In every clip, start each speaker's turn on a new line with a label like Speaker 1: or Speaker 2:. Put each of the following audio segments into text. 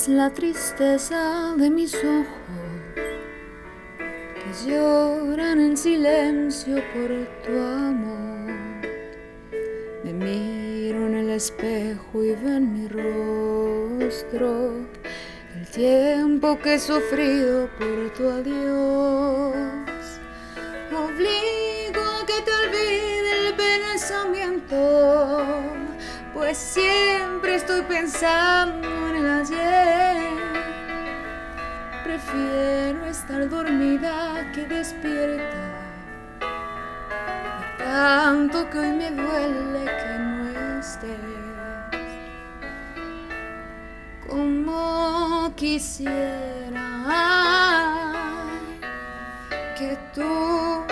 Speaker 1: es la tristeza de mis ojos que lloran en silencio por tu amor. Me miro en el espejo y veo en mi rostro el tiempo que he sufrido por tu adiós. Obligo a que te olvide el pensamiento, siempre estoy pensando en el ayer. Prefiero estar dormida que despierta. De tanto que hoy me duele que no estés. Como quisiera que tú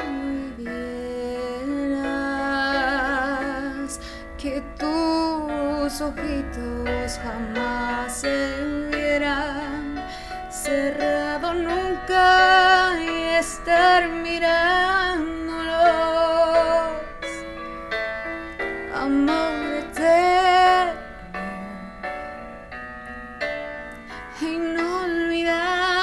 Speaker 1: tus ojitos jamás se vieran cerrado nunca y estar mirándolos. Amor eterno inolvidable.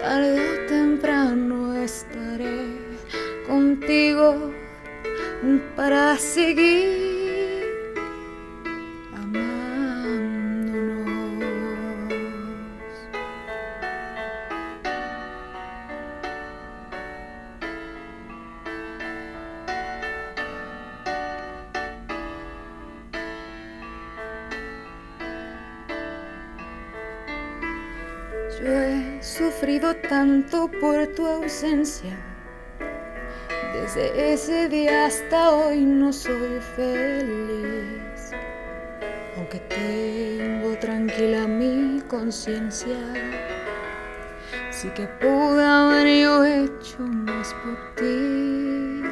Speaker 1: Tarde o temprano estaré contigo para seguir amándonos. Yo he sufrido tanto por tu ausencia. Desde ese día hasta hoy no soy feliz. Aunque tengo tranquila mi conciencia, sí que pude haber yo hecho más por ti.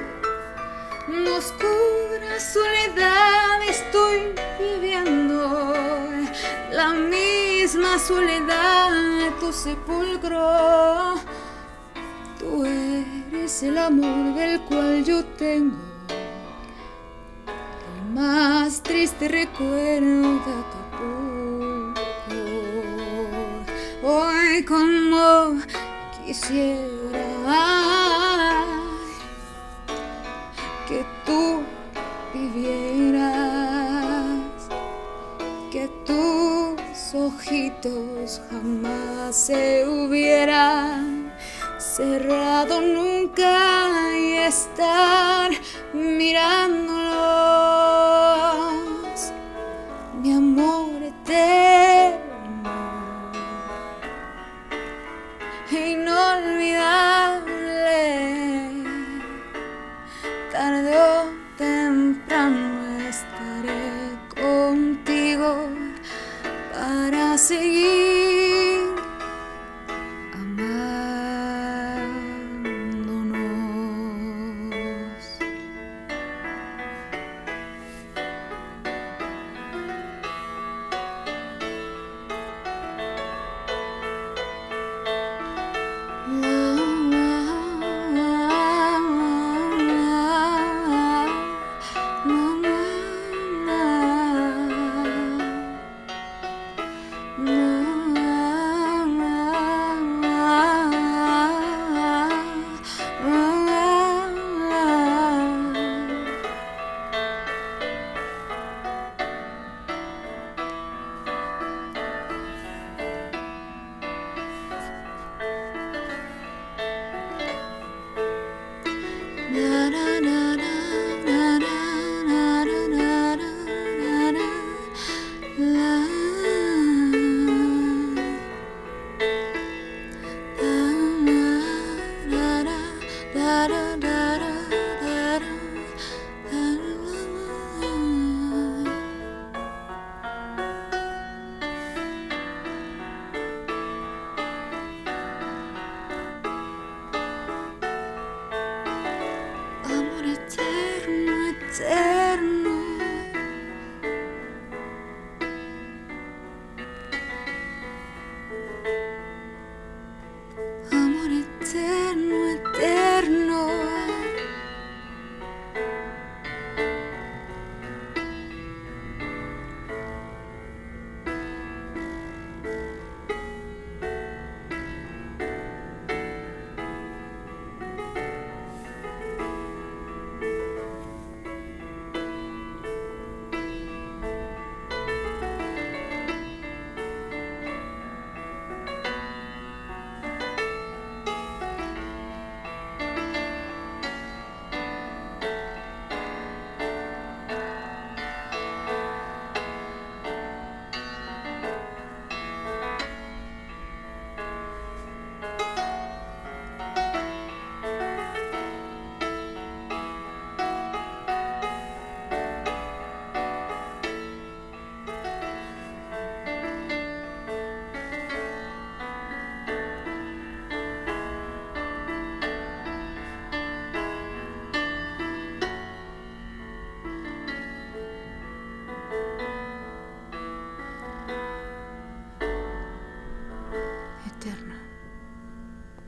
Speaker 1: En oscura soledad estoy viviendo la misma soledad de tu sepulcro. Tú eres el amor del cual yo tengo el más triste recuerdo de Acapulco. Hoy como quisiera que tú vivieras, que tus ojitos jamás se hubieran cerrado nunca y estar mirándolos, mi amor eterno e inolvidable. Amor eterno, eterno.